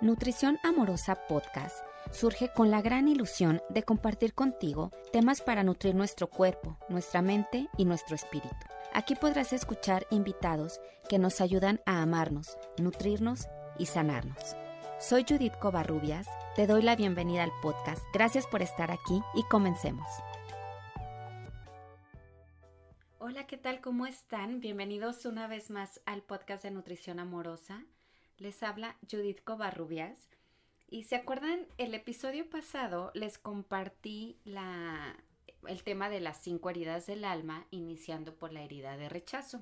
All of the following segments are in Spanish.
Nutrición Amorosa Podcast surge con la gran ilusión de compartir contigo temas para nutrir nuestro cuerpo, nuestra mente y nuestro espíritu. Aquí podrás escuchar invitados que nos ayudan a amarnos, nutrirnos y sanarnos. Soy Judith Covarrubias, te doy la bienvenida al podcast. Gracias por estar aquí y comencemos. Hola, ¿qué tal? ¿Cómo están? Bienvenidos una vez más al podcast de Nutrición Amorosa. Les habla Judith Covarrubias. Y se acuerdan, el episodio pasado les compartí la, el tema de las cinco heridas del alma, iniciando por la herida de rechazo.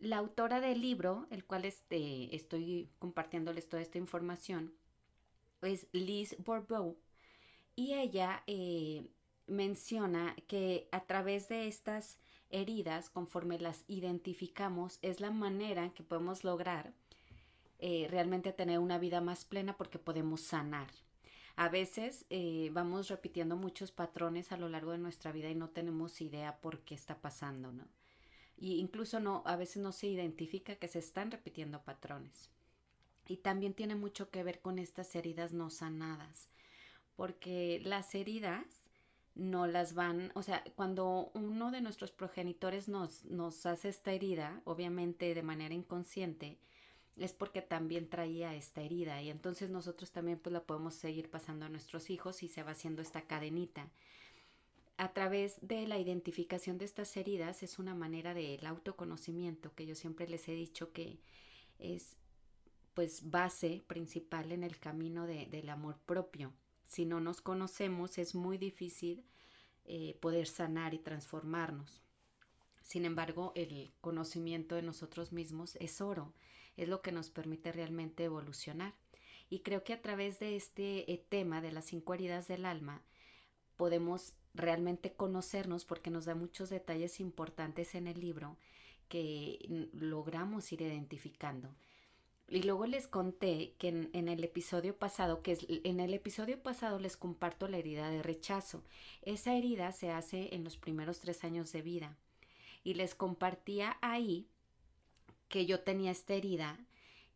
La autora del libro, el cual este, estoy compartiéndoles toda esta información, es Liz Bourbeau. Y ella eh, menciona que a través de estas heridas, conforme las identificamos, es la manera que podemos lograr eh, realmente tener una vida más plena porque podemos sanar. A veces eh, vamos repitiendo muchos patrones a lo largo de nuestra vida y no tenemos idea por qué está pasando, ¿no? Y incluso no, a veces no se identifica que se están repitiendo patrones. Y también tiene mucho que ver con estas heridas no sanadas, porque las heridas no las van, o sea, cuando uno de nuestros progenitores nos, nos hace esta herida, obviamente de manera inconsciente, es porque también traía esta herida y entonces nosotros también pues la podemos seguir pasando a nuestros hijos y se va haciendo esta cadenita. A través de la identificación de estas heridas es una manera del autoconocimiento que yo siempre les he dicho que es pues base principal en el camino de, del amor propio. Si no nos conocemos es muy difícil eh, poder sanar y transformarnos. Sin embargo, el conocimiento de nosotros mismos es oro es lo que nos permite realmente evolucionar. Y creo que a través de este eh, tema de las cinco heridas del alma podemos realmente conocernos porque nos da muchos detalles importantes en el libro que logramos ir identificando. Y luego les conté que en, el episodio pasado, que es, en el episodio pasado les comparto la herida de rechazo. Esa herida se hace en los primeros tres años de vida. Y les compartía ahí que yo tenía esta herida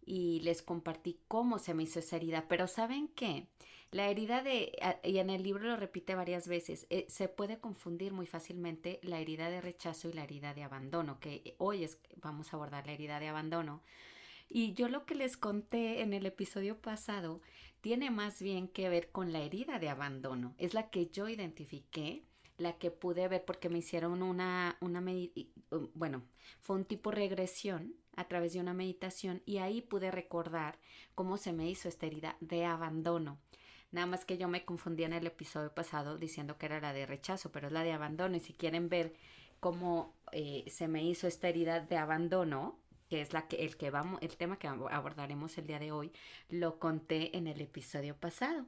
y les compartí cómo se me hizo esa herida. Pero ¿saben qué? La herida de, y en el libro lo repite varias veces, eh, se puede confundir muy fácilmente la herida de rechazo y la herida de abandono, que hoy es, vamos a abordar la herida de abandono. Y yo lo que les conté en el episodio pasado tiene más bien que ver con la herida de abandono. Es la que yo identifiqué la que pude ver porque me hicieron una, una bueno, fue un tipo regresión a través de una meditación y ahí pude recordar cómo se me hizo esta herida de abandono. Nada más que yo me confundí en el episodio pasado diciendo que era la de rechazo, pero es la de abandono. Y si quieren ver cómo eh, se me hizo esta herida de abandono, que es la que, el que vamos, el tema que abordaremos el día de hoy, lo conté en el episodio pasado.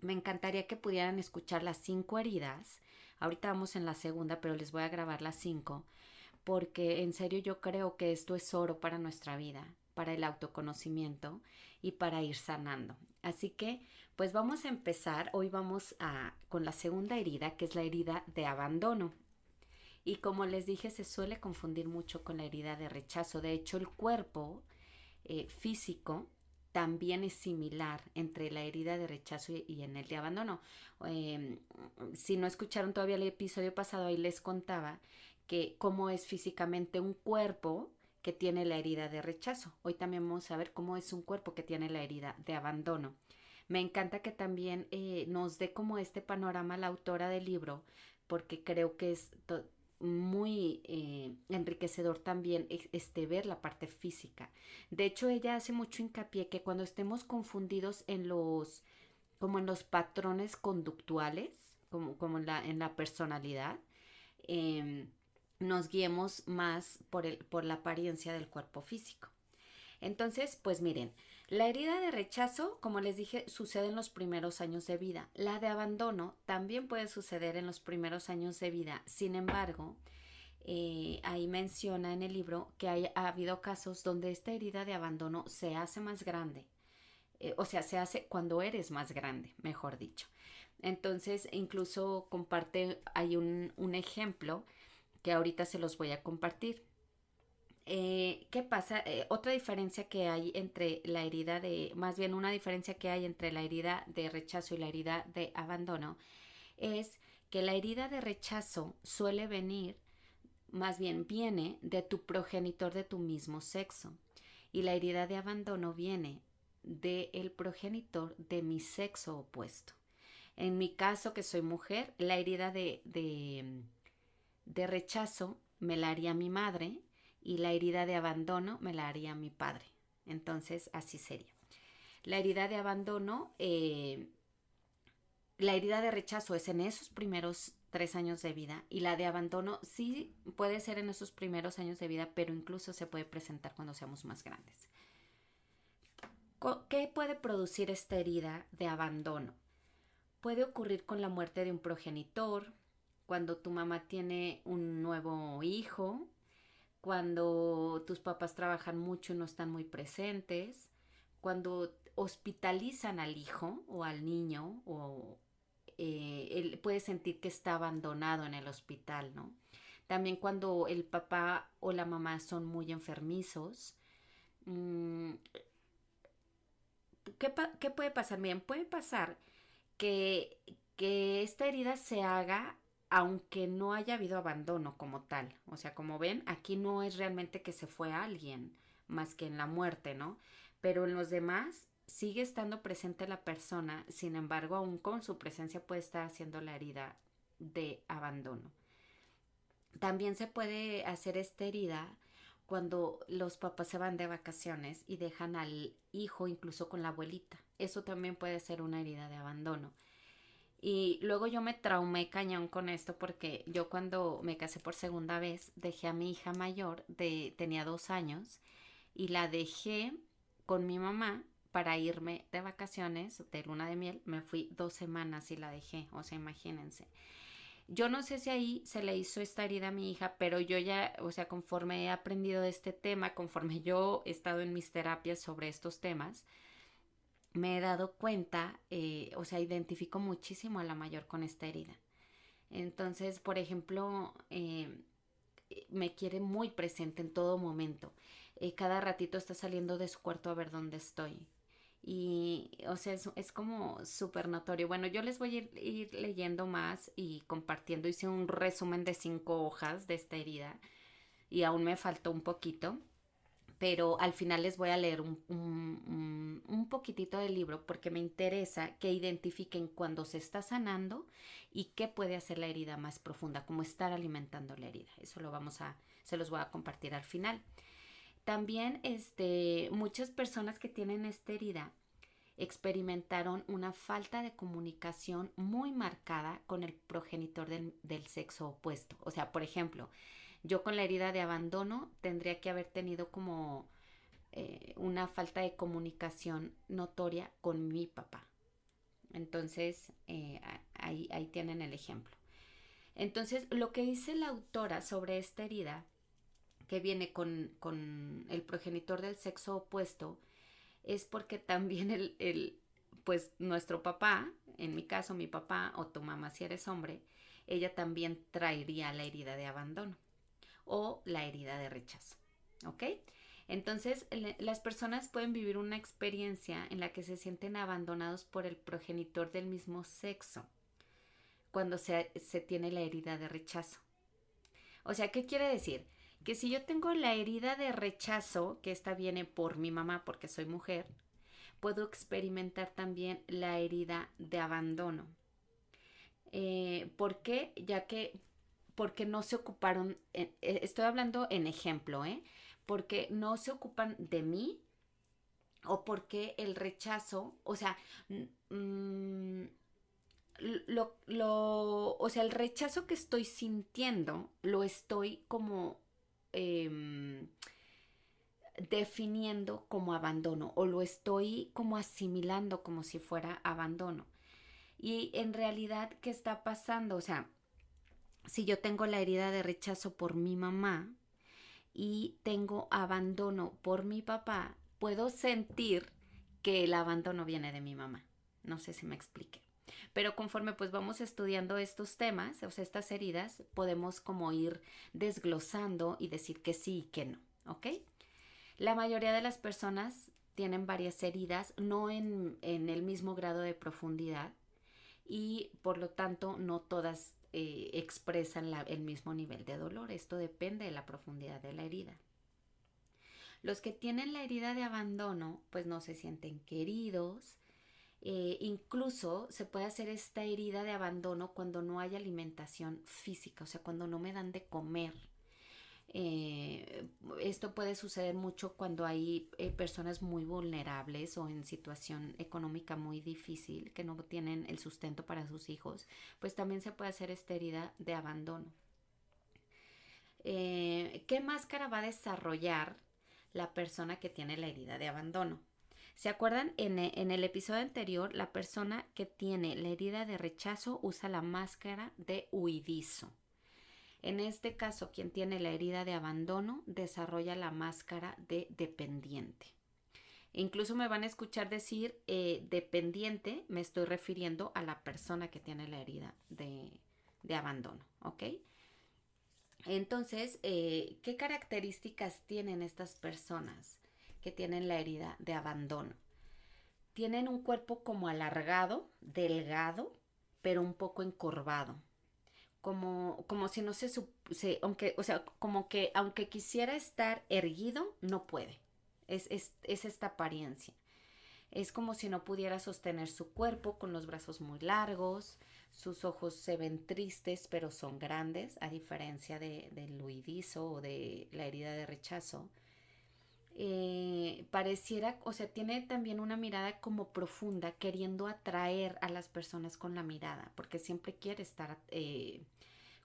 Me encantaría que pudieran escuchar las cinco heridas Ahorita vamos en la segunda, pero les voy a grabar las cinco, porque en serio yo creo que esto es oro para nuestra vida, para el autoconocimiento y para ir sanando. Así que, pues vamos a empezar. Hoy vamos a con la segunda herida, que es la herida de abandono. Y como les dije, se suele confundir mucho con la herida de rechazo. De hecho, el cuerpo eh, físico también es similar entre la herida de rechazo y, en el de abandono. Em, si no escucharon todavía el episodio pasado, ahí les contaba que cómo es físicamente un cuerpo que tiene la herida de rechazo. Hoy también vamos a ver cómo es un cuerpo que tiene la herida de abandono. Me encanta que también eh, nos dé como este panorama la autora del libro, porque creo que es muy eh, enriquecedor también este ver la parte física. De hecho, ella hace mucho hincapié que cuando estemos confundidos en los como en los patrones conductuales, como, como en, la, en la personalidad, em, nos guiemos más por, el, por la apariencia del cuerpo físico. Entonces, pues miren, la herida de rechazo, como les dije, sucede en los primeros años de vida. La de abandono también puede suceder en los primeros años de vida. Sin embargo, eh, ahí menciona en el libro que hay, ha habido casos donde esta herida de abandono se hace más grande. Eh, o sea, se hace cuando eres más grande, mejor dicho. Entonces, incluso comparte, hay un, un ejemplo que ahorita se los voy a compartir. eh, ¿qué pasa? Eh, otra diferencia que hay entre la herida de, más bien una diferencia que hay entre la herida de rechazo y la herida de abandono, es que la herida de rechazo suele venir, más bien viene de tu progenitor de tu mismo sexo y la herida de abandono viene del el progenitor de mi sexo opuesto. En mi caso, que soy mujer, la herida de, de, de rechazo me la haría mi madre y la herida de abandono me la haría mi padre. Entonces, así sería. La herida de abandono, eh, la herida de rechazo es en esos primeros tres años de vida y la de abandono sí puede ser en esos primeros años de vida, pero incluso se puede presentar cuando seamos más grandes. ¿Qué puede producir esta herida de abandono? Puede ocurrir con la muerte de un progenitor, cuando tu mamá tiene un nuevo hijo, cuando tus papás trabajan mucho y no están muy presentes, cuando hospitalizan al hijo o al niño o eh, él puede sentir que está abandonado en el hospital, ¿no? También cuando el papá o la mamá son muy enfermizos. Mm, ¿qué, ¿qué, puede pasar? Bien, puede pasar que, que esta herida se haga aunque no haya habido abandono como tal. O sea, como ven, aquí no es realmente que se fue alguien más que en la muerte, ¿no? Pero en los demás sigue estando presente la persona, sin embargo, aún con su presencia puede estar haciendo la herida de abandono. También se puede hacer esta herida cuando los papás se van de vacaciones y dejan al hijo incluso con la abuelita. Eso también puede ser una herida de abandono. Y luego yo me traumé cañón con esto porque yo cuando me casé por segunda vez dejé a mi hija mayor, de, tenía dos años, y la dejé con mi mamá para irme de vacaciones, de luna de miel. Me fui dos semanas y la dejé, o sea, imagínense. Yo no sé si ahí se le hizo esta herida a mi hija, pero yo ya, o sea, conforme he aprendido de este tema, conforme yo he estado en mis terapias sobre estos temas, me he dado cuenta, eh, o sea, identifico muchísimo a la mayor con esta herida. Entonces, por ejemplo, eh, me quiere muy presente en todo momento. Eh, cada ratito está saliendo de su cuarto a ver dónde estoy. Y, o sea, es, como súper notorio. Bueno, yo les voy a ir, ir, leyendo más y compartiendo. Hice un resumen de cinco hojas de esta herida y aún me faltó un poquito pero al final les voy a leer un, un, poquitito del libro porque me interesa que identifiquen cuando se está sanando y qué puede hacer la herida más profunda, como estar alimentando la herida. Eso lo vamos a, se los voy a compartir al final. También, este, muchas personas que tienen esta herida experimentaron una falta de comunicación muy marcada con el progenitor del, del sexo opuesto. O sea, por ejemplo, yo con la herida de abandono tendría que haber tenido como eh, una falta de comunicación notoria con mi papá. Entonces, eh, ahí, ahí tienen el ejemplo. Entonces, lo que dice la autora sobre esta herida, que viene con, con el progenitor del sexo opuesto, es porque también el, el, pues nuestro papá, en mi caso mi papá o tu mamá si eres hombre, ella también traería la herida de abandono o la herida de rechazo. ¿Ok? Entonces, las personas pueden vivir una experiencia en la que se sienten abandonados por el progenitor del mismo sexo cuando se, se, tiene la herida de rechazo. O sea, ¿qué quiere decir? Que si yo tengo la herida de rechazo, que esta viene por mi mamá porque soy mujer, puedo experimentar también la herida de abandono. Eh, ¿Por qué? Ya que porque no se ocuparon, eh, eh, estoy hablando en ejemplo, ¿eh? Porque no se ocupan de mí o porque el rechazo, o sea, mm, lo, lo, o sea, el rechazo que estoy sintiendo lo estoy como em, definiendo como abandono o lo estoy como asimilando como si fuera abandono. Y en realidad, ¿qué está pasando? O sea, si yo tengo la herida de rechazo por mi mamá y tengo abandono por mi papá, puedo sentir que el abandono viene de mi mamá. No sé si me explique. Pero conforme pues vamos estudiando estos temas, o sea, estas heridas, podemos como ir desglosando y decir que sí y que no. ¿ok? La mayoría de las personas tienen varias heridas, no en, el mismo grado de profundidad y por lo tanto no todas eh, expresan el mismo nivel de dolor. Esto depende de la profundidad de la herida. Los que tienen la herida de abandono, pues no se sienten queridos. Eh, incluso se puede hacer esta herida de abandono cuando no hay alimentación física, o sea, cuando no me dan de comer. Eh, esto puede suceder mucho cuando hay eh, personas muy vulnerables o en situación económica muy difícil que no tienen el sustento para sus hijos, pues también se puede hacer esta herida de abandono. ¿Qué máscara va a desarrollar la persona que tiene la herida de abandono. ¿Se acuerdan? En, el episodio anterior, la persona que tiene la herida de rechazo usa la máscara de huidizo. En este caso, quien tiene la herida de abandono desarrolla la máscara de dependiente. Incluso me van a escuchar decir eh, dependiente, me estoy refiriendo a la persona que tiene la herida de, abandono, ¿ok? Entonces, eh, ¿qué características tienen estas personas que tienen la herida de abandono? Tienen un cuerpo como alargado, delgado, pero un poco encorvado. Como, como si no se, se, aunque, o sea, como que aunque quisiera estar erguido, no puede. Es, es, es esta apariencia. Es como si no pudiera sostener su cuerpo con los brazos muy largos, sus ojos se ven tristes pero son grandes, a diferencia de, del huidizo o de la herida de rechazo. Eh, pareciera, o sea, tiene también una mirada como profunda, queriendo atraer a las personas con la mirada, porque siempre quiere estar eh,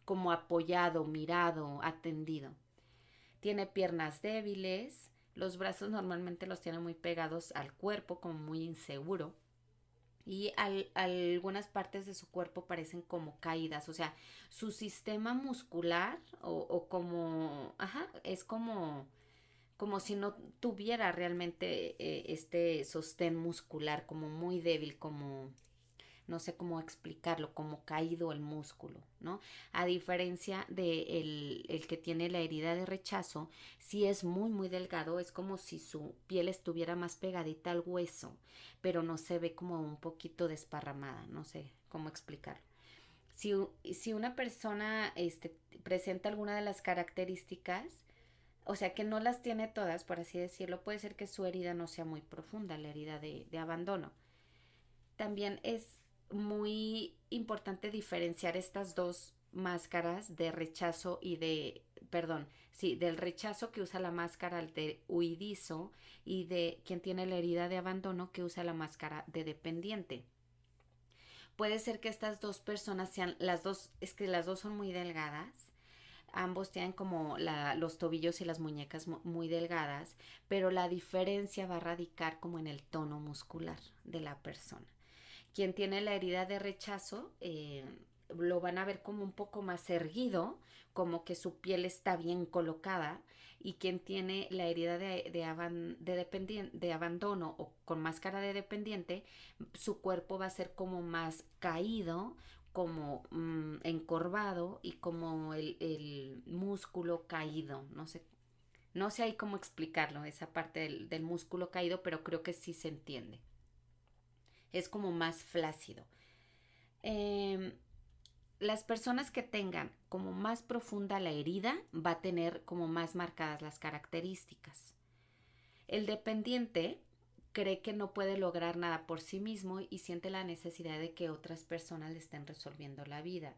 como apoyado, mirado, atendido. Tiene piernas débiles, los brazos normalmente los tiene muy pegados al cuerpo, como muy inseguro. Y algunas partes de su cuerpo parecen como caídas, o sea, su sistema muscular o, como, ajá, es como, como si no tuviera realmente eh, este sostén muscular, como muy débil, como, no sé cómo explicarlo, como caído el músculo, ¿no? A diferencia de el, que tiene la herida de rechazo, si es muy, muy delgado, es como si su piel estuviera más pegadita al hueso, pero no se ve como un poquito desparramada, no sé cómo explicarlo. Si, si una persona este, presenta alguna de las características, o sea que no las tiene todas, por así decirlo, puede ser que su herida no sea muy profunda, la herida de, abandono. También es muy importante diferenciar estas dos máscaras de rechazo y de, perdón, sí, del rechazo que usa la máscara de huidizo y de quien tiene la herida de abandono que usa la máscara de dependiente. Puede ser que estas dos personas sean, las dos, es que las dos son muy delgadas, ambos tienen como los tobillos y las muñecas muy delgadas, pero la diferencia va a radicar como en el tono muscular de la persona. Quien tiene la herida de rechazo eh, lo van a ver como un poco más erguido, como que su piel está bien colocada y quien tiene la herida de, de abandono o con máscara de dependiente, su cuerpo va a ser como más caído, como mm, encorvado y como el, el, músculo caído, no sé, no sé ahí cómo explicarlo, esa parte del, del músculo caído, pero creo que sí se entiende es como más flácido. Em, las personas que tengan como más profunda la herida va a tener como más marcadas las características. El dependiente cree que no puede lograr nada por sí mismo y siente la necesidad de que otras personas le estén resolviendo la vida.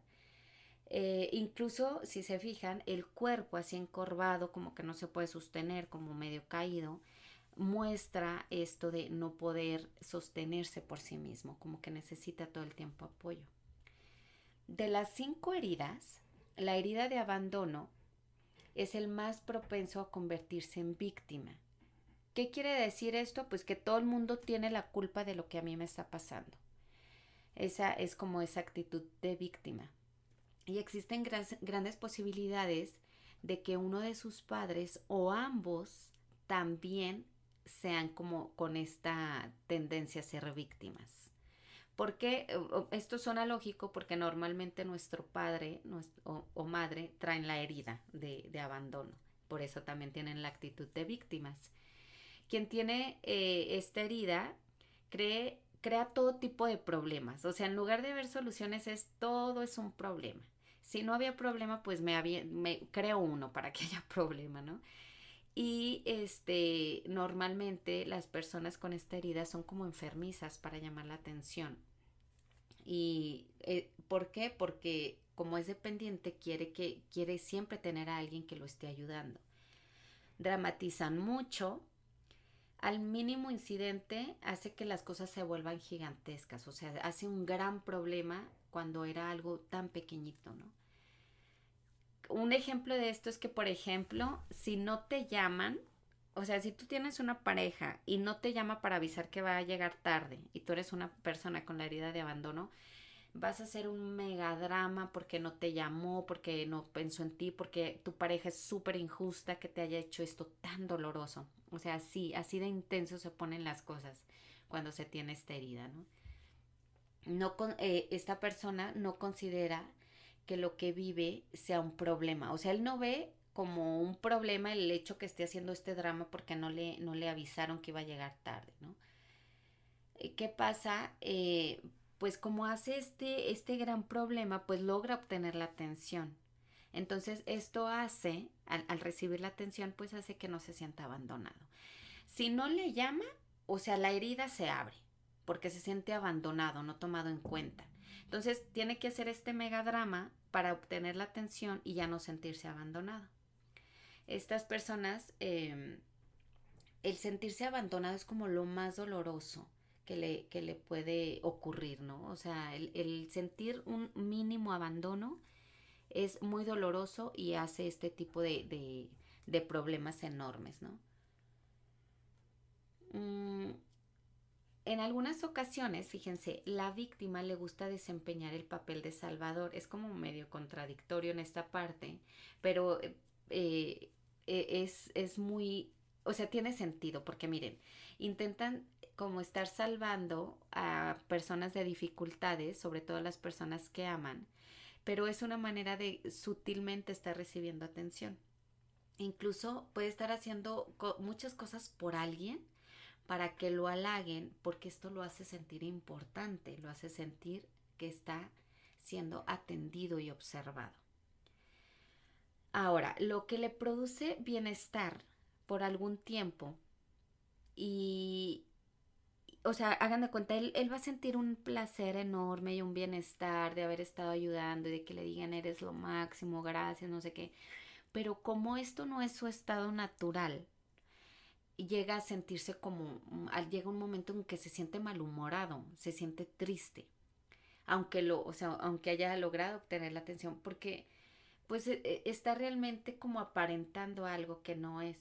Eh, incluso si se fijan, el cuerpo así encorvado, como que no se puede sostener, como medio caído, muestra esto de no poder sostenerse por sí mismo, como que necesita todo el tiempo apoyo. De las cinco heridas, la herida de abandono es el más propenso a convertirse en víctima. ¿Qué quiere decir esto? Pues que todo el mundo tiene la culpa de lo que a mí me está pasando. Esa es como esa actitud de víctima. Y existen grandes posibilidades de que uno de sus padres o ambos también sean como con esta tendencia a ser víctimas. Porque esto suena lógico porque normalmente nuestro padre o, madre traen la herida de, abandono. Por eso también tienen la actitud de víctimas. Quien tiene eh, esta herida crea todo tipo de problemas. O sea, en lugar de ver soluciones es todo es un problema. Si no había problema, pues me, había, creo uno para que haya problema, ¿no? Y este, normalmente las personas con esta herida son como enfermizas para llamar la atención. ¿Y eh, por qué? Porque como es dependiente, quiere, que, quiere siempre tener a alguien que lo esté ayudando. Dramatizan mucho. Al mínimo incidente hace que las cosas se vuelvan gigantescas. O sea, hace un gran problema cuando era algo tan pequeñito, ¿no? Un ejemplo de esto es que, por ejemplo, si no te llaman, o sea, si tú tienes una pareja y no te llama para avisar que va a llegar tarde y tú eres una persona con la herida de abandono, vas a hacer un megadrama porque no te llamó, porque no pensó en ti, porque tu pareja es súper injusta que te haya hecho esto tan doloroso. O sea, así, así de intenso se ponen las cosas cuando se tiene esta herida, ¿no? no con, eh, esta persona no considera que lo que vive sea un problema. O sea, él no ve como un problema el hecho que esté haciendo este drama porque no le, no le avisaron que iba a llegar tarde, ¿no? Eh, ¿Qué pasa? Eh, pues como hace este, este gran problema, pues logra obtener la atención. Entonces esto hace, al, recibir la atención, pues hace que no se sienta abandonado. Si no le llama, o sea, la herida se abre porque se siente abandonado, no tomado en cuenta. Entonces tiene que hacer este megadrama para obtener la atención y ya no sentirse abandonado. Estas personas, em, el sentirse abandonado es como lo más doloroso que le, que le puede ocurrir, ¿no? O sea, el, sentir un mínimo abandono es muy doloroso y hace este tipo de, de, problemas enormes, ¿no? Mm, en algunas ocasiones, fíjense, la víctima le gusta desempeñar el papel de salvador. Es como medio contradictorio en esta parte, pero eh, eh, es, es muy, o sea, tiene sentido, porque miren, intentan como estar salvando a personas de dificultades, sobre todo las personas que aman, pero es una manera de sutilmente estar recibiendo atención. Incluso puede estar haciendo muchas cosas por alguien para que lo halaguen, porque esto lo hace sentir importante, lo hace sentir que está siendo atendido y observado. Ahora, lo que le produce bienestar por algún tiempo y, o sea, hagan de cuenta, él, él, va a sentir un placer enorme y un bienestar de haber estado ayudando y de que le digan eres lo máximo, gracias, no sé qué. Pero como esto no es su estado natural, llega a sentirse como, mm, llega un momento en que se siente malhumorado, se siente triste, aunque lo, o sea, aunque haya logrado obtener la atención, porque pues e, e, está realmente como aparentando algo que no es.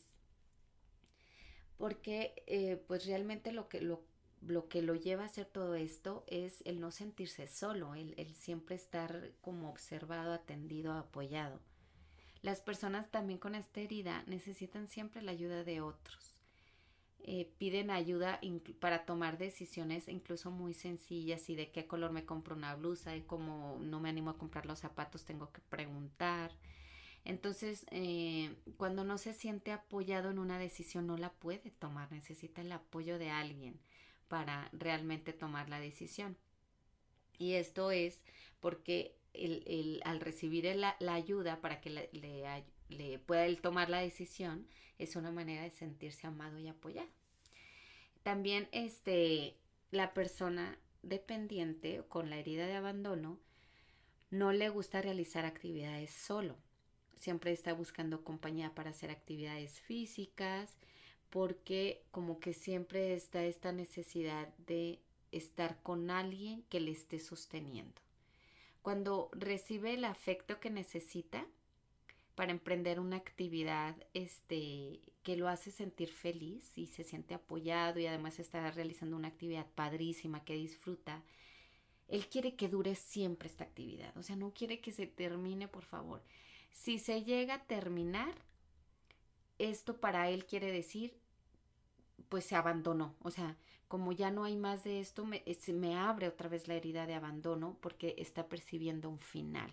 Porque eh, pues realmente lo que lo, lo que lo lleva a hacer todo esto es el no sentirse solo, el, siempre estar como observado, atendido, apoyado. Las personas también con esta herida necesitan siempre la ayuda de otros eh, piden ayuda para tomar decisiones incluso muy sencillas y de qué color me compro una blusa y como no me animo a comprar los zapatos tengo que preguntar. Entonces, eh, cuando no se siente apoyado en una decisión no la puede tomar, necesita el apoyo de alguien para realmente tomar la decisión. Y esto es porque el, al recibir la, ayuda para que le, le pueda él tomar la decisión, es una manera de sentirse amado y apoyado. También este, la persona dependiente con la herida de abandono no le gusta realizar actividades solo. Siempre está buscando compañía para hacer actividades físicas porque como que siempre está esta necesidad de estar con alguien que le esté sosteniendo. Cuando recibe el afecto que necesita, para emprender una actividad este, que lo hace sentir feliz y se siente apoyado y además está realizando una actividad padrísima que disfruta. Él quiere que dure siempre esta actividad, o sea, no quiere que se termine, por favor. Si se llega a terminar, esto para él quiere decir, pues se abandonó, o sea, como ya no hay más de esto, me, me abre otra vez la herida de abandono porque está percibiendo un final.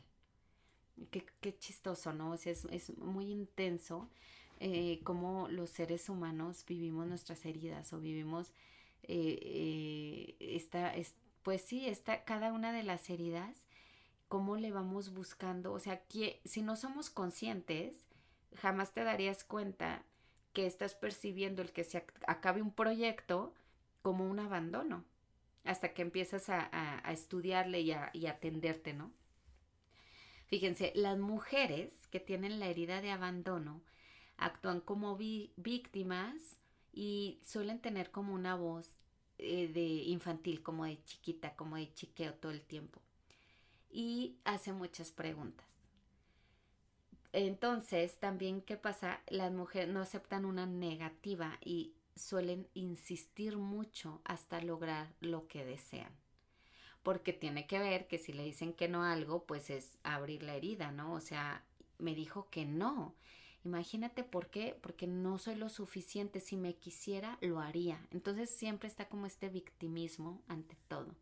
Qué, qué chistoso, ¿no? O sea, es, es, muy intenso, eh, cómo los seres humanos vivimos nuestras heridas o vivimos eh, eh, esta, pues sí, esta, cada una de las heridas, cómo le vamos buscando, o sea, si no somos conscientes, jamás te darías cuenta que estás percibiendo el que se acabe un proyecto como un abandono, hasta que empiezas a, estudiarle y a, atenderte, ¿no? Fíjense, las mujeres que tienen la herida de abandono actúan como víctimas y suelen tener como una voz eh, de infantil, como de chiquita, como de chiqueo todo el tiempo. Y hace muchas preguntas. Entonces, también, ¿qué pasa? Las mujeres no aceptan una negativa y suelen insistir mucho hasta lograr lo que desean. Porque tiene que ver que si le dicen que no a algo, pues es abrir la herida, ¿no? O sea, me dijo que no. Imagínate por qué, porque no soy lo suficiente, si me quisiera, lo haría. Entonces siempre está como este victimismo ante todo.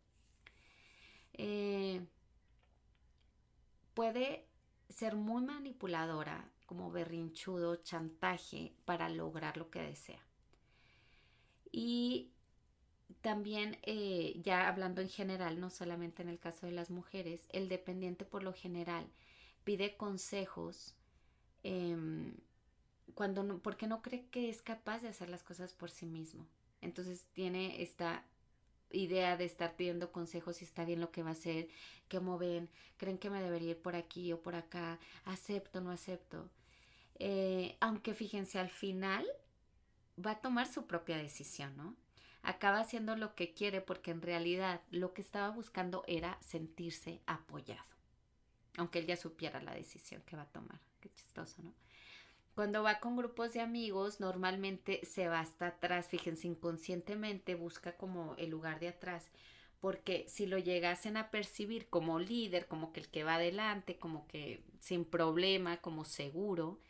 Eh, puede ser muy manipuladora, como berrinchudo, chantaje para lograr lo que desea. Y también, eh, ya hablando en general, no solamente en el caso de las mujeres, el dependiente por lo general pide consejos em, cuando no, porque no cree que es capaz de hacer las cosas por sí mismo. Entonces tiene esta idea de estar pidiendo consejos si está bien lo que va a hacer, cómo ven, creen que me debería ir por aquí o por acá, acepto, no acepto. Eh, aunque fíjense, al final va a tomar su propia decisión, ¿no? Acaba haciendo lo que quiere porque en realidad lo que estaba buscando era sentirse apoyado. Aunque él ya supiera la decisión que va a tomar. Qué chistoso, ¿no? Cuando va con grupos de amigos, normalmente se va hasta atrás, fíjense, inconscientemente busca como el lugar de atrás, porque si lo llegasen a percibir como líder, como que el que va adelante, como que sin problema, como seguro,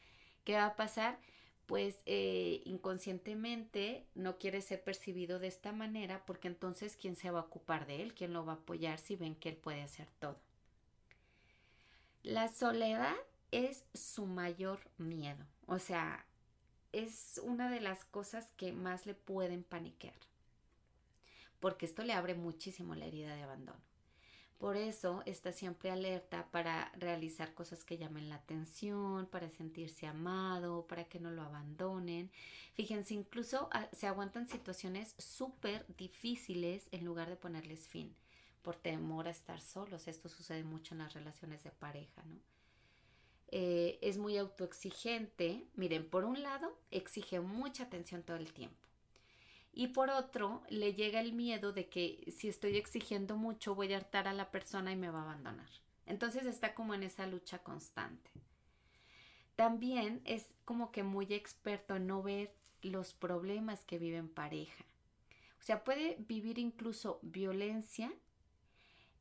¿qué va a pasar? Pues eh, inconscientemente no quiere ser percibido de esta manera, porque entonces ¿quién se va a ocupar de él? ¿Quién lo va a apoyar si ven que él puede hacer todo? La soledad es su mayor miedo. O sea, es una de las cosas que más le pueden paniquear. Porque esto le abre muchísimo la herida de abandono. Por eso está siempre alerta para realizar cosas que llamen la atención, para sentirse amado, para que no lo abandonen. Fíjense, incluso ah, se aguantan situaciones súper difíciles en lugar de ponerles fin, por temor a estar solos. Esto sucede mucho en las relaciones de pareja, ¿no? Eh, es muy autoexigente. Miren, por un lado, exige mucha atención todo el tiempo. Y por otro, le llega el miedo de que si estoy exigiendo mucho voy a hartar a la persona y me va a abandonar. Entonces está como en esa lucha constante. También es como que muy experto en no ver los problemas que vive en pareja. O sea, puede vivir incluso violencia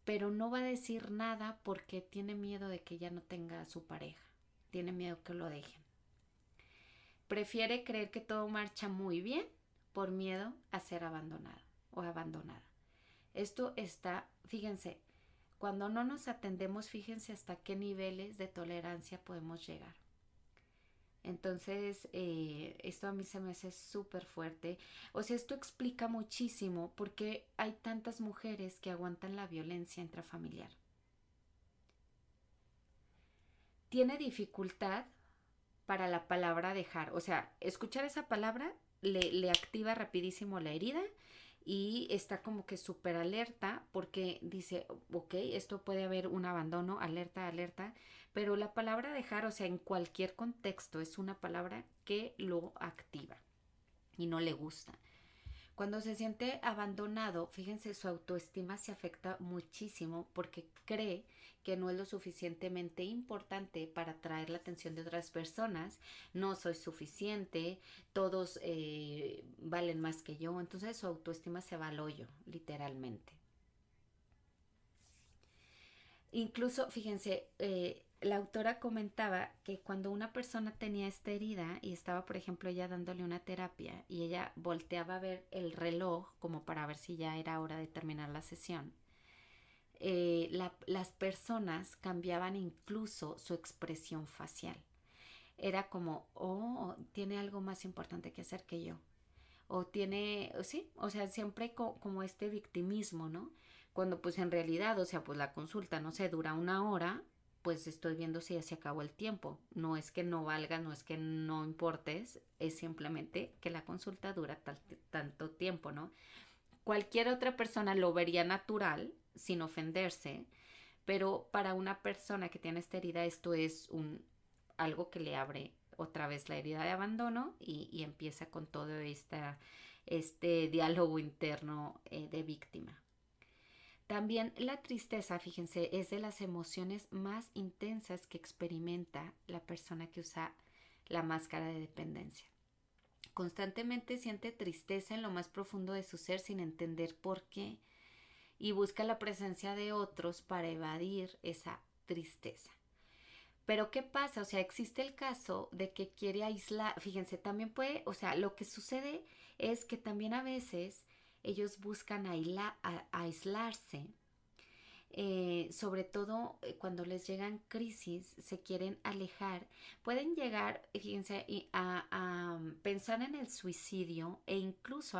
pero no va a decir nada porque tiene miedo de que ya no tenga a su pareja, tiene miedo que lo dejen. Prefiere creer que todo marcha muy bien por miedo a ser abandonado o abandonada. Esto está, fíjense, cuando no nos atendemos, fíjense hasta qué niveles de tolerancia podemos llegar. Entonces, eh, esto a mí se me hace súper fuerte. O sea, esto explica muchísimo por qué hay tantas mujeres que aguantan la violencia intrafamiliar. Tiene dificultad para la palabra dejar. O sea, escuchar esa palabra le, le activa rapidísimo la herida y está como que súper alerta porque dice, ok, esto puede haber un abandono, alerta, alerta, pero la palabra dejar, o sea, en cualquier contexto es una palabra que lo activa y no le gusta. Cuando se siente abandonado, fíjense, su autoestima se afecta muchísimo porque cree que no es lo suficientemente importante para atraer la atención de otras personas, no soy suficiente, todos eh, valen más que yo, entonces su autoestima se va al hoyo, literalmente. Incluso, fíjense, eh, la autora comentaba que cuando una persona tenía esta herida y estaba, por ejemplo, ella dándole una terapia y ella volteaba a ver el reloj como para ver si ya era hora de terminar la sesión, eh, las personas cambiaban incluso su expresión facial. era como, oh, tiene algo más importante que hacer que yo. O tiene, sí, o sea, siempre como este victimismo, ¿no? Cuando pues en realidad, o sea, pues la consulta, no sé, dura una hora, pues estoy viendo si ya se acabó el tiempo. No es que no valga, no es que no importes, es simplemente que la consulta dura tanto tiempo, ¿no? Cualquier otra persona lo vería natural, sin ofenderse, pero para una persona que tiene esta herida esto es un algo que le abre otra vez la herida de abandono y, empieza con todo este diálogo interno eh, de víctima. También la tristeza, fíjense, es de las emociones más intensas que experimenta la persona que usa la máscara de dependencia. Constantemente siente tristeza en lo más profundo de su ser sin entender por qué y busca la presencia de otros para evadir esa tristeza. Pero ¿qué pasa? O sea, existe el caso de que quiere aislar, fíjense, también puede, o sea, lo que sucede es que también a veces ellos buscan aislarse, eh, sobre todo eh, cuando les llegan crisis, se quieren alejar, pueden llegar, fíjense, a, pensar en el suicidio e incluso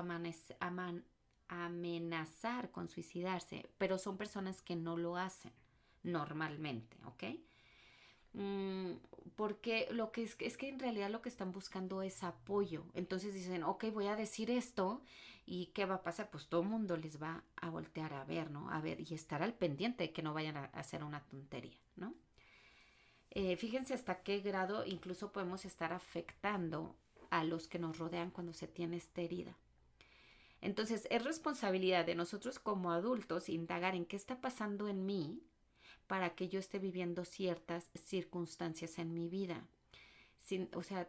amenazar con suicidarse, pero son personas que no lo hacen normalmente, ¿ok? Mm, porque lo que es, es que en realidad lo que están buscando es apoyo. Entonces dicen, ok, voy a decir esto y ¿qué va a pasar? Pues todo el mundo les va a voltear a ver, ¿no? A ver y estar al pendiente de que no vayan a hacer una tontería, ¿no? Eh, fíjense hasta qué grado incluso podemos estar afectando a los que nos rodean cuando se tiene esta herida. Entonces es responsabilidad de nosotros como adultos indagar en qué está pasando en mí para que yo esté viviendo ciertas circunstancias en mi vida. Sin, o, sea,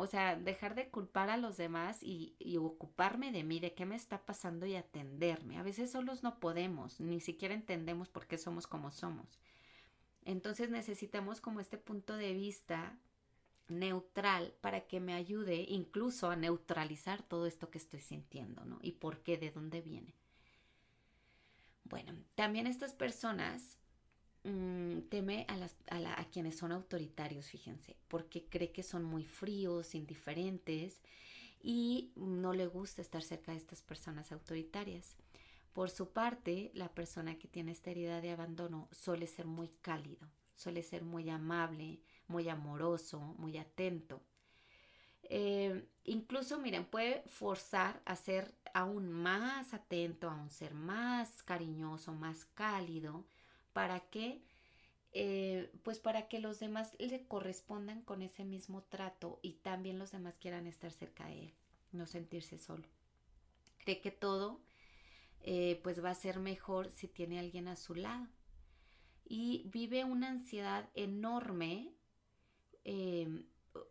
o sea, dejar de culpar a los demás y, y, ocuparme de mí, de qué me está pasando y atenderme. A veces solos no podemos, ni siquiera entendemos por qué somos como somos. Entonces necesitamos como este punto de vista neutral para que me ayude incluso a neutralizar todo esto que estoy sintiendo, ¿no? Y por qué, de dónde viene. Bueno, también estas personas Mm, teme a, las, a, quienes son autoritarios, fíjense, porque cree que son muy fríos, indiferentes y no le gusta estar cerca de estas personas autoritarias. Por su parte, la persona que tiene esta herida de abandono suele ser muy cálido, suele ser muy amable, muy amoroso, muy atento. Eh, incluso, miren, puede forzar a ser aún más atento, a un ser más cariñoso, más cálido, para que eh, pues para que los demás le correspondan con ese mismo trato y también los demás quieran estar cerca de él, no sentirse solo. Cree que todo eh, pues va a ser mejor si tiene alguien a su lado y vive una ansiedad enorme eh,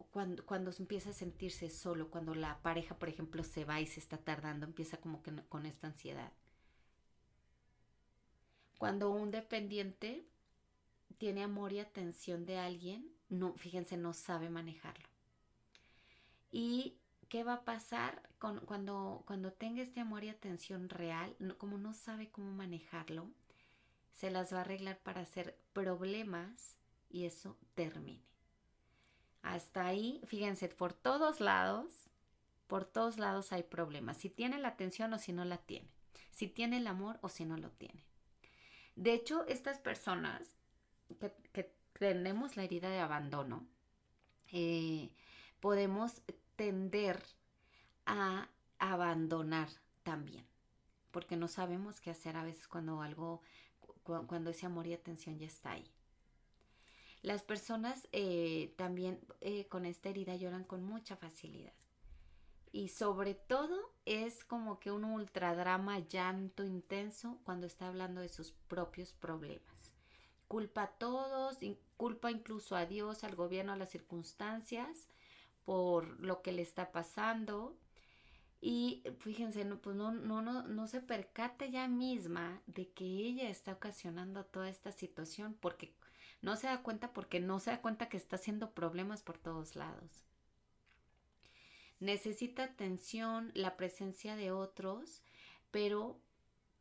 cuando, cuando empieza a sentirse solo, cuando la pareja, por ejemplo, se va y se está tardando, empieza como que con esta ansiedad. Cuando un dependiente tiene amor y atención de alguien, fíjense, no sabe manejarlo. ¿Y qué va a pasar cuando tenga este amor y atención real? como no sabe cómo manejarlo, se las va a arreglar para hacer problemas y eso termine. Hasta ahí, fíjense, por todos lados, por todos lados hay problemas. Si tiene la atención o si no la tiene. Si tiene el amor o si no lo tiene. De hecho, estas personas que, tenemos la herida de abandono, eh, podemos tender a abandonar también, porque no sabemos qué hacer a veces cuando algo, cuando ese amor y atención ya está ahí. Las personas eh, también eh, con esta herida lloran con mucha facilidad. Y sobre todo es como que un ultradrama llanto intenso cuando está hablando de sus propios problemas. Culpa a todos, culpa incluso a Dios, al gobierno, a las circunstancias por lo que le está pasando. Y fíjense, no, pues no, no, no, no se percata ella misma de que ella está ocasionando toda esta situación porque no se da cuenta porque no se da cuenta que está haciendo problemas por todos lados necesita atención, la presencia de otros, pero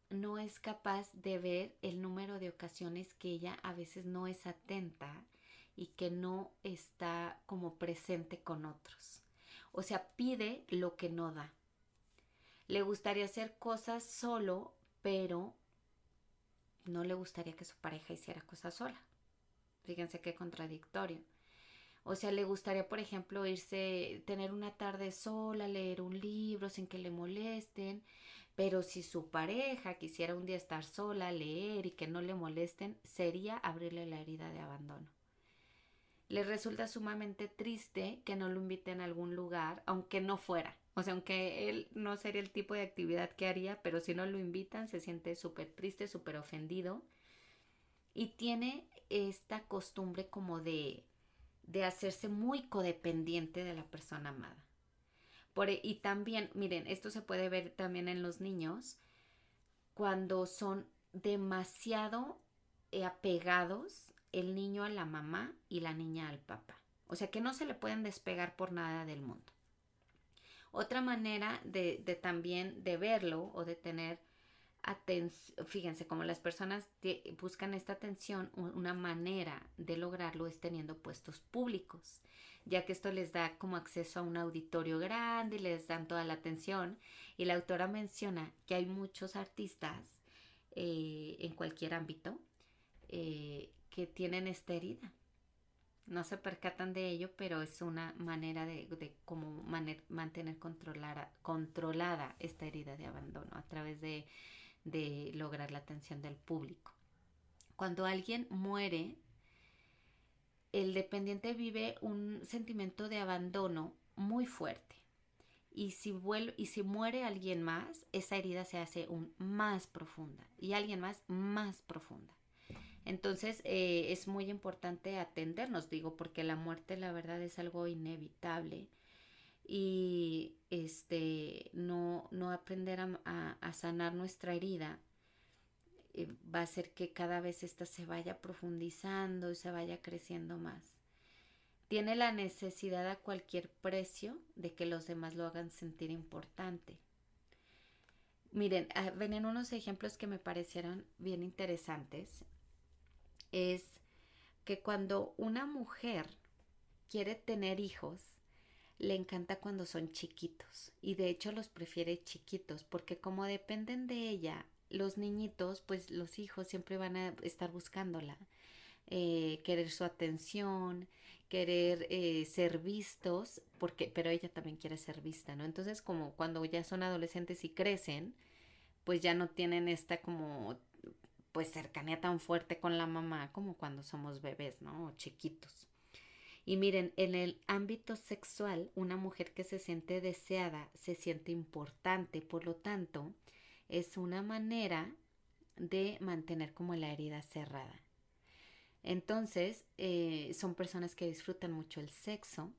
no es capaz de ver el número de ocasiones que ella a veces no es atenta y que no está como presente con otros. O sea, pide lo que no da. Le gustaría hacer cosas solo, pero no le gustaría que su pareja hiciera cosas sola. Fíjense qué contradictorio. O sea, le gustaría, por ejemplo, irse, tener una tarde sola, leer un libro sin que le molesten, pero si su pareja quisiera un día estar sola, leer y que no le molesten, sería abrirle la herida de abandono. Le resulta sumamente triste que no lo inviten a algún lugar, aunque no fuera. O sea, aunque él no sería el tipo de actividad que haría, pero si no lo invitan, se siente súper triste, súper ofendido. Y tiene esta costumbre como de, de hacerse muy codependiente de la persona amada. E, y también, miren, esto se puede ver también en los niños cuando son demasiado eh, apegados el niño a la mamá y la niña al papá. O sea que no se le pueden despegar por nada del mundo. Otra manera de, de también de verlo o de tener fíjense, como las personas buscan esta atención, una manera de lograrlo es teniendo puestos públicos ya que esto les da como acceso a un auditorio grande les dan toda la atención. Y la autora menciona que hay muchos artistas eh, en cualquier ámbito eh, que tienen esta herida. No se percatan de ello, pero es una manera de, cómo mantener controlada esta herida de abandono a través de, de lograr la atención del público. Cuando alguien muere, el dependiente vive un sentimiento de abandono muy fuerte. Y si, y si muere alguien más, esa herida se hace un más profunda y alguien más más profunda. Entonces eh, es muy importante atendernos, digo, porque la muerte la verdad es algo inevitable y este no, no aprender a sanar nuestra herida eh, va a hacer que cada vez esta se vaya profundizando y se vaya creciendo más. Tiene la necesidad a cualquier precio de que los demás lo hagan sentir importante. Miren, ah, ven unos ejemplos que me parecieron bien interesantes. Es que cuando una mujer quiere tener hijos, le encanta cuando son chiquitos y de hecho los prefiere chiquitos porque como dependen de ella los niñitos, pues los hijos siempre van a estar buscándola, eh, querer su atención, querer eh, ser vistos, porque, pero ella también quiere ser vista, ¿no? Entonces, como cuando ya son adolescentes y crecen, pues ya no tienen esta como pues cercanía tan fuerte con la mamá como cuando somos bebés, ¿no? O chiquitos. Y miren, en el ámbito sexual, una mujer que se siente deseada se siente importante, por lo tanto, es una manera de mantener como la herida cerrada. Entonces, eh, son personas que disfrutan mucho el sexo.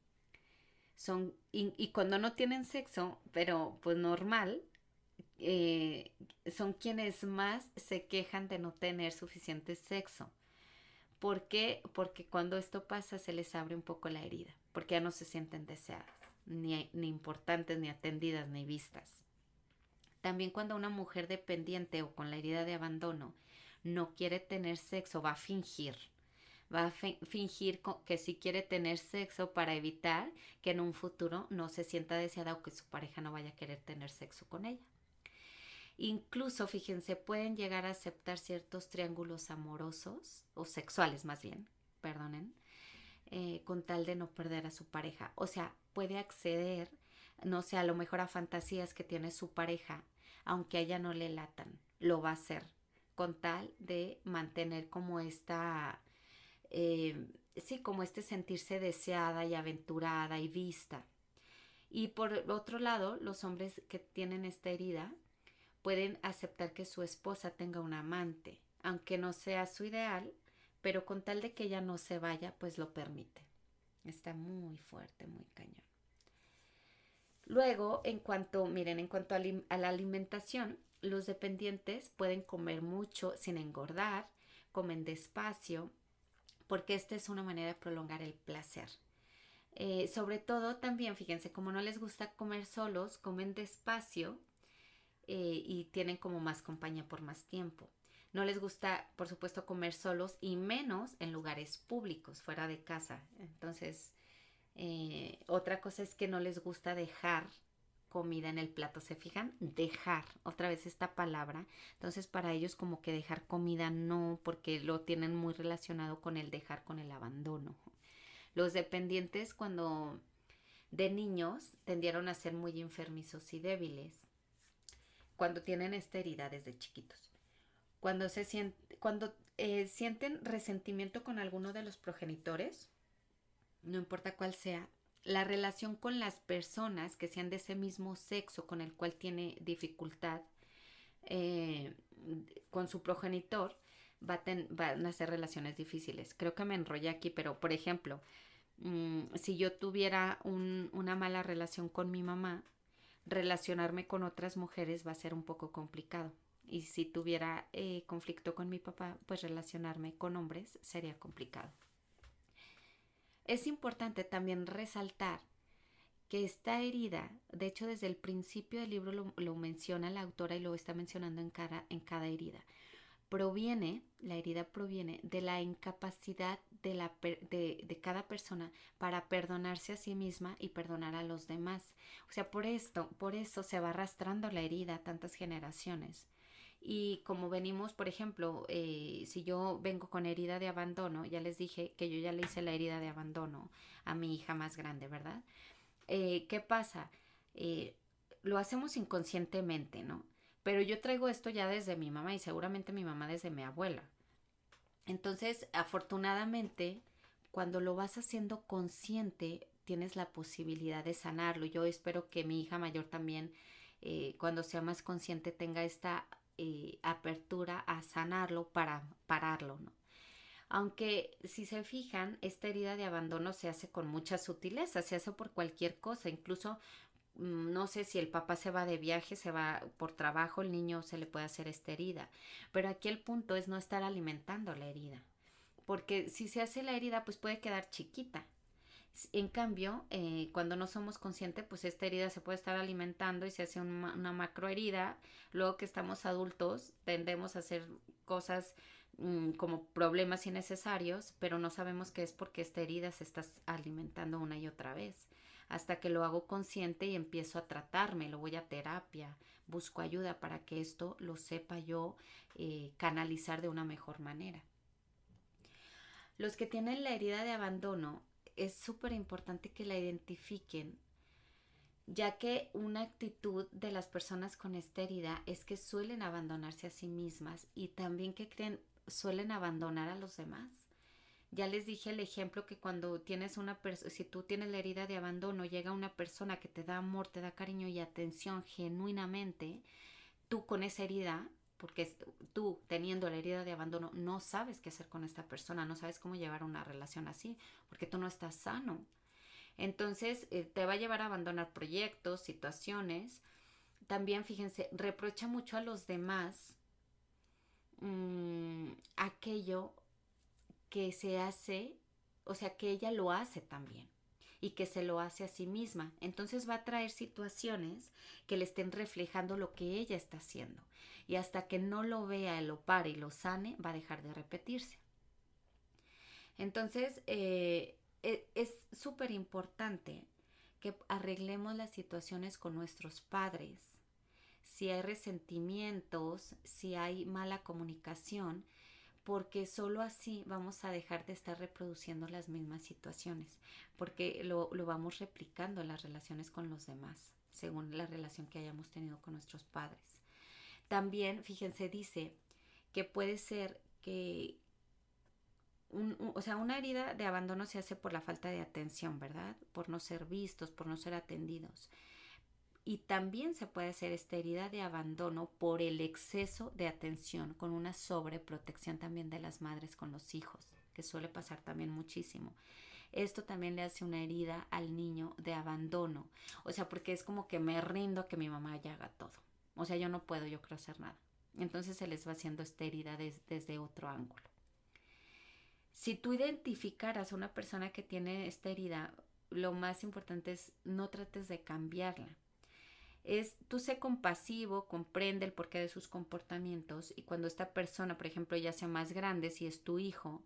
Son, y, cuando no tienen sexo, pero pues normal, eh, son quienes más se quejan de no tener suficiente sexo. ¿Por qué? Porque cuando esto pasa se les abre un poco la herida, porque ya no se sienten deseadas, ni, ni importantes, ni atendidas, ni vistas. También cuando una mujer dependiente o con la herida de abandono no quiere tener sexo, va a fingir. Va a fingir que sí quiere tener sexo para evitar que en un futuro no se sienta deseada o que su pareja no vaya a querer tener sexo con ella. Incluso, fíjense, pueden llegar a aceptar ciertos triángulos amorosos o sexuales más bien, perdonen, eh, con tal de no perder a su pareja. O sea, puede acceder, no sé, a lo mejor a fantasías que tiene su pareja aunque a ella no le latan, lo va a hacer con tal de mantener como esta, eh, sí, como este sentirse deseada y aventurada y vista. Y por otro lado, los hombres que tienen esta herida pueden aceptar que su esposa tenga un amante, aunque no sea su ideal, pero con tal de que ella no se vaya, pues lo permite. Está muy fuerte, muy cañón. Luego, en cuanto, miren, en cuanto a, la alimentación, los dependientes pueden comer mucho sin engordar, comen despacio, porque esta es una manera de prolongar el placer. Eh, sobre todo también, fíjense, como no les gusta comer solos, comen despacio eh, y tienen como más compañía por más tiempo. No les gusta, por supuesto, comer solos y menos en lugares públicos, fuera de casa. Entonces, eh, otra cosa es que no les gusta dejar comida en el plato. ¿Se fijan? Dejar, otra vez esta palabra. Entonces, para ellos como que dejar comida no, porque lo tienen muy relacionado con el dejar, con el abandono. Los dependientes cuando de niños tendieron a ser muy enfermizos y débiles cuando tienen esta herida desde chiquitos. Cuando se cuando eh, sienten resentimiento con alguno de los progenitores, no importa cuál sea, la relación con las personas que sean de ese mismo sexo con el cual tiene dificultad eh, con su progenitor, va van a ser relaciones difíciles. Creo que me enrollé aquí, pero por ejemplo, mm, si yo tuviera una mala relación con mi mamá, relacionarme con otras mujeres va a ser un poco complicado. Y si tuviera eh, conflicto con mi papá, pues relacionarme con hombres sería complicado. Es importante también resaltar que esta herida, de hecho desde el principio del libro lo, menciona la autora y lo está mencionando en en cada herida, proviene, la herida proviene de la incapacidad de, la, de, cada persona para perdonarse a sí misma y perdonar a los demás. O sea, por esto, por eso se va arrastrando la herida tantas generaciones. Y como venimos, por ejemplo, eh, si yo vengo con herida de abandono, ya les dije que yo ya le hice la herida de abandono a mi hija más grande, ¿verdad? Eh, ¿Qué pasa? Eh, lo hacemos inconscientemente, ¿no? Pero yo traigo esto ya desde mi mamá y seguramente mi mamá desde mi abuela. Entonces, afortunadamente, cuando lo vas haciendo consciente, tienes la posibilidad de sanarlo. Yo espero que mi hija mayor también, cuando sea más consciente, tenga esta eh, apertura a sanarlo para pararlo, ¿no? Aunque si se fijan, esta herida de abandono se hace con mucha sutileza, se hace por cualquier cosa, incluso no sé si el papá se va de viaje, se va por trabajo, el niño se le puede hacer esta herida, pero aquí el punto es no estar alimentando la herida, porque si se hace la herida, pues puede quedar chiquita, en cambio, eh, cuando no somos conscientes, pues esta herida se puede estar alimentando y se hace una, una macro herida. Luego que estamos adultos, tendemos a hacer cosas mm, como problemas innecesarios, pero no sabemos que es porque esta herida se está alimentando una y otra vez. Hasta que lo hago consciente y empiezo a tratarme, lo voy a terapia, busco ayuda para que esto lo sepa yo eh, canalizar de una mejor manera. Los que tienen la herida de abandono es súper importante que la identifiquen, ya que una actitud de las personas con esta herida es que suelen abandonarse a sí mismas y también que creen suelen abandonar a los demás. Ya les dije el ejemplo que cuando tienes una persona, si tú tienes la herida de abandono, llega una persona que te da amor, te da cariño y atención genuinamente, tú con esa herida porque tú teniendo la herida de abandono no sabes qué hacer con esta persona, no sabes cómo llevar una relación así, porque tú no estás sano. Entonces eh, te va a llevar a abandonar proyectos, situaciones. También, fíjense, reprocha mucho a los demás mm, aquello que se hace, o sea, que ella lo hace también y que se lo hace a sí misma. Entonces va a traer situaciones que le estén reflejando lo que ella está haciendo. Y hasta que no lo vea, lo pare y lo sane, va a dejar de repetirse. Entonces, eh, e, es súper importante que arreglemos las situaciones con nuestros padres. Si hay resentimientos, si hay mala comunicación, porque solo así vamos a dejar de estar reproduciendo las mismas situaciones, porque lo, vamos replicando en las relaciones con los demás, según la relación que hayamos tenido con nuestros padres. También, fíjense, dice que puede ser que, o sea, una herida de abandono se hace por la falta de atención, ¿verdad? Por no ser vistos, por no ser atendidos. Y también se puede hacer esta herida de abandono por el exceso de atención, con una sobreprotección también de las madres con los hijos, que suele pasar también muchísimo. Esto también le hace una herida al niño de abandono. O sea, porque es como que me rindo a que mi mamá ya haga todo. O sea, yo no puedo, yo creo hacer nada. Entonces se les va haciendo esta herida desde otro ángulo. Si tú identificaras a una persona que tiene esta herida, lo más importante es no trates de cambiarla es tú sé compasivo, comprende el porqué de sus comportamientos y cuando esta persona, por ejemplo, ya sea más grande, si es tu hijo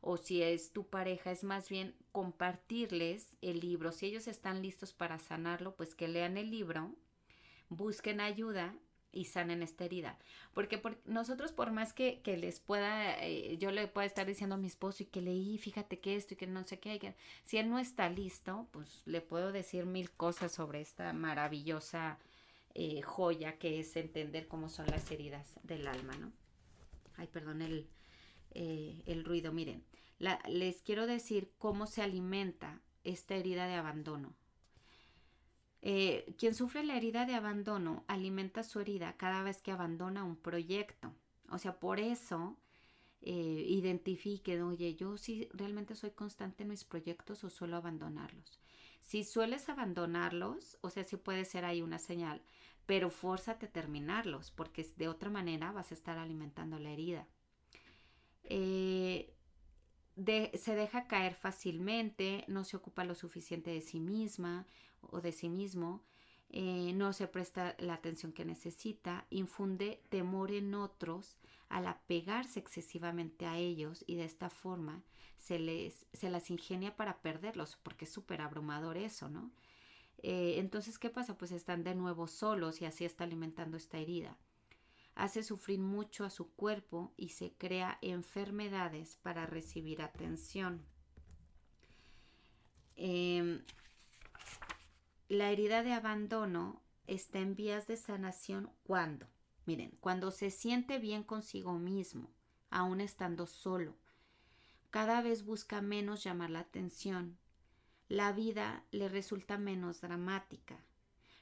o si es tu pareja, es más bien compartirles el libro. Si ellos están listos para sanarlo, pues que lean el libro, busquen ayuda y sanen esta herida. Porque nosotros por más que, les pueda, eh, yo le pueda estar diciendo a mi esposo y que leí, fíjate que esto y que no sé qué, que, si él no está listo, pues le puedo decir mil cosas sobre esta maravillosa eh, joya que es entender cómo son las heridas del alma, ¿no? Ay, perdón el, eh, el ruido. Miren, les quiero decir cómo se alimenta esta herida de abandono. Eh, quien sufre la herida de abandono alimenta su herida cada vez que abandona un proyecto. O sea, por eso eh, identifique, oye, yo sí realmente soy constante en mis proyectos o suelo abandonarlos. Si sueles abandonarlos, o sea, sí puede ser ahí una señal, pero fórzate a terminarlos, porque de otra manera vas a estar alimentando la herida. Eh, se deja caer fácilmente, no se ocupa lo suficiente de sí misma o de sí mismo, eh, no se presta la atención que necesita, infunde temor en otros al apegarse excesivamente a ellos y de esta forma se, les, se las ingenia para perderlos, porque es súper abrumador eso, ¿no? Eh, entonces, ¿qué pasa? Pues están de nuevo solos y así está alimentando esta herida hace sufrir mucho a su cuerpo y se crea enfermedades para recibir atención. Em, la herida de abandono está en vías de sanación cuando, miren, cuando se siente bien consigo mismo, aún estando solo. Cada vez busca menos llamar la atención. La vida le resulta menos dramática.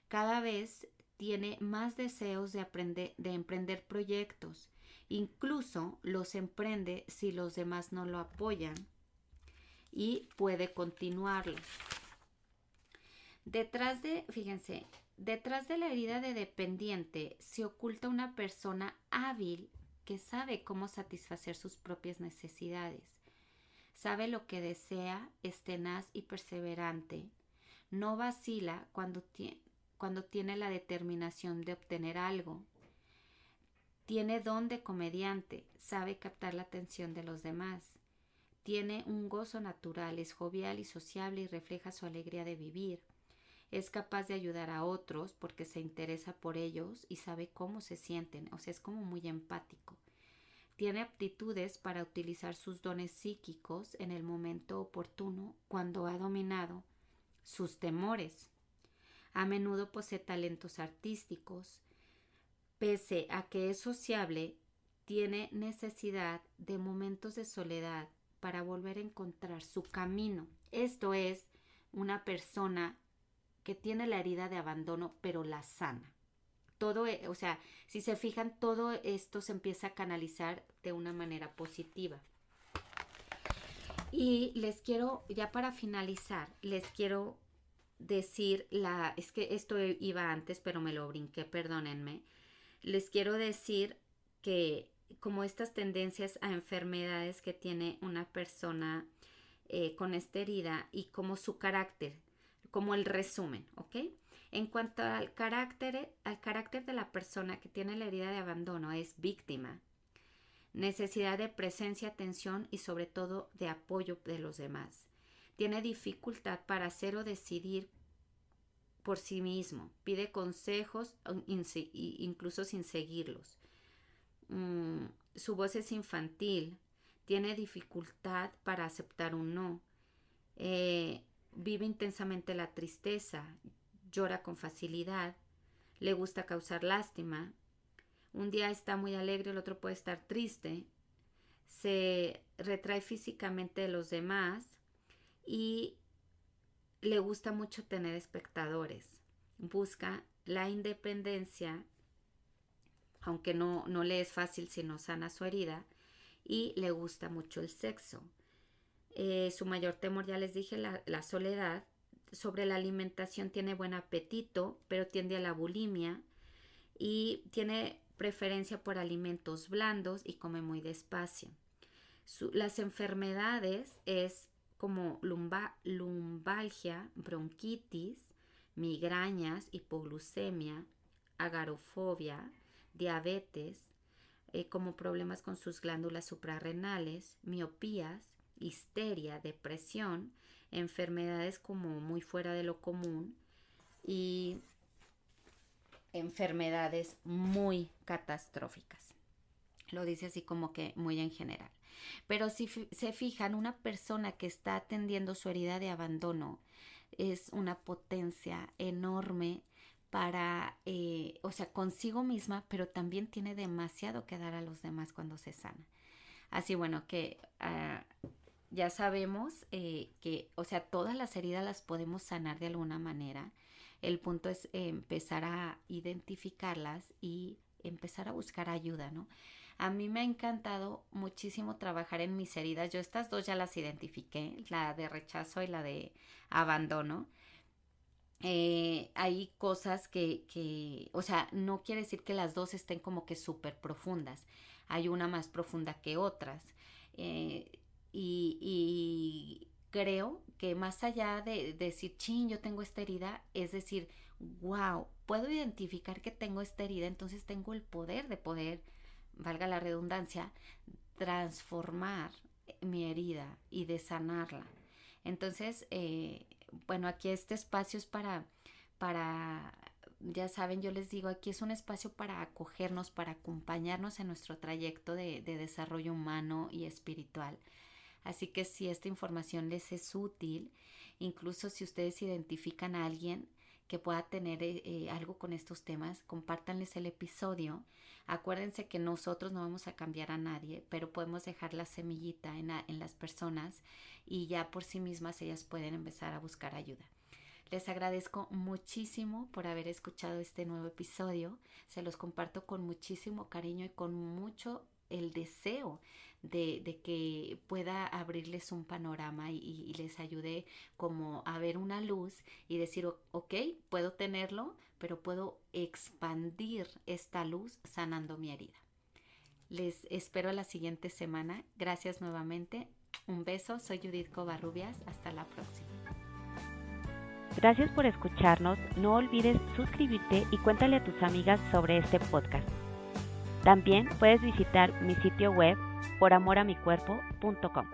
Cada vez tiene más deseos de, aprender, de emprender proyectos. Incluso los emprende si los demás no lo apoyan y puede continuarlos. Detrás de, fíjense, detrás de la herida de dependiente se oculta una persona hábil que sabe cómo satisfacer sus propias necesidades. Sabe lo que desea, es tenaz y perseverante. No vacila cuando, cuando tiene la determinación de obtener algo. Tiene don de comediante, sabe captar la atención de los demás. Tiene un gozo natural, es jovial y sociable y refleja su alegría de vivir. Es capaz de ayudar a otros porque se interesa por ellos y sabe cómo se sienten, o sea, es como muy empático. Tiene aptitudes para utilizar sus dones psíquicos en el momento oportuno cuando ha dominado sus temores. A menudo posee talentos artísticos. Pese a que es sociable, tiene necesidad de momentos de soledad para volver a encontrar su camino. Esto es una persona que tiene la herida de abandono, pero la sana. Todo, e, o sea, si se fijan, todo esto se empieza a canalizar de una manera positiva. Y les quiero, ya para finalizar, les quiero decir la, es que esto iba antes, pero me lo brinqué, perdónenme. Les quiero decir que como estas tendencias a enfermedades que tiene una persona eh, con esta herida y como su carácter, como el resumen, ¿ok? En cuanto al carácter, al carácter de la persona que tiene la herida de abandono es víctima, necesidad de presencia, atención y sobre todo de apoyo de los demás tiene dificultad para hacer o decidir por sí mismo, pide consejos incluso sin seguirlos. Mm, su voz es infantil, tiene dificultad para aceptar un no, eh, vive intensamente la tristeza, llora con facilidad, le gusta causar lástima, un día está muy alegre, el otro puede estar triste, se retrae físicamente de los demás, y le gusta mucho tener espectadores. Busca la independencia, aunque no, no le es fácil si no sana su herida, y le gusta mucho el sexo. Eh, su mayor temor, ya les dije, la, la soledad. Sobre la alimentación tiene buen apetito, pero tiende a la bulimia y tiene preferencia por alimentos blandos y come muy despacio. las enfermedades es como lumbalgia, bronquitis, migrañas, hipoglucemia, agarofobia, diabetes, eh, como problemas con sus glándulas suprarrenales, miopías, histeria, depresión, enfermedades como muy fuera de lo común y enfermedades muy catastróficas. Lo dice así como que muy en general. Pero si se fijan, una persona que está atendiendo su herida de abandono es una potencia enorme para, eh, o sea, consigo misma, pero también tiene demasiado que dar a los demás cuando se sana. Así bueno, que ah, ya sabemos eh, que, o sea, todas las heridas las podemos sanar de alguna manera. El punto es empezar a identificarlas y empezar a buscar ayuda, ¿no? A mí me ha encantado muchísimo trabajar en mis heridas. Yo estas dos ya las identifiqué, la de rechazo y la de abandono. Eh, hay cosas que, que, o sea, no quiere decir que las dos estén como que súper profundas. Hay una más profunda que otras. Eh, y, y, creo que más allá de, de decir, chin, yo tengo esta herida, es decir, wow, puedo identificar que tengo esta herida, entonces tengo el poder de poder valga la redundancia, transformar mi herida y de sanarla. Entonces, eh, bueno, aquí este espacio es para, para, ya saben, yo les digo, aquí es un espacio para acogernos, para acompañarnos en nuestro trayecto de desarrollo humano y espiritual. Así que si esta información les es útil, incluso si ustedes identifican a alguien que pueda tener eh, eh, algo con estos temas, compártanles el episodio. Acuérdense que nosotros no vamos a cambiar a nadie, pero podemos dejar la semillita en, en las personas y ya por sí mismas ellas pueden empezar a buscar ayuda. Les agradezco muchísimo por haber escuchado este nuevo episodio. Se los comparto con muchísimo cariño y con mucho el deseo de, que pueda abrirles un panorama y, les ayude como a ver una luz y decir, ok, puedo tenerlo, pero puedo expandir esta luz sanando mi herida. Les espero la siguiente semana. Gracias nuevamente. Un beso. Soy Judith Covarrubias. Hasta la próxima. Gracias por escucharnos. No olvides suscribirte y cuéntale a tus amigas sobre este podcast. También puedes visitar mi sitio web poramoramicuerpo.com.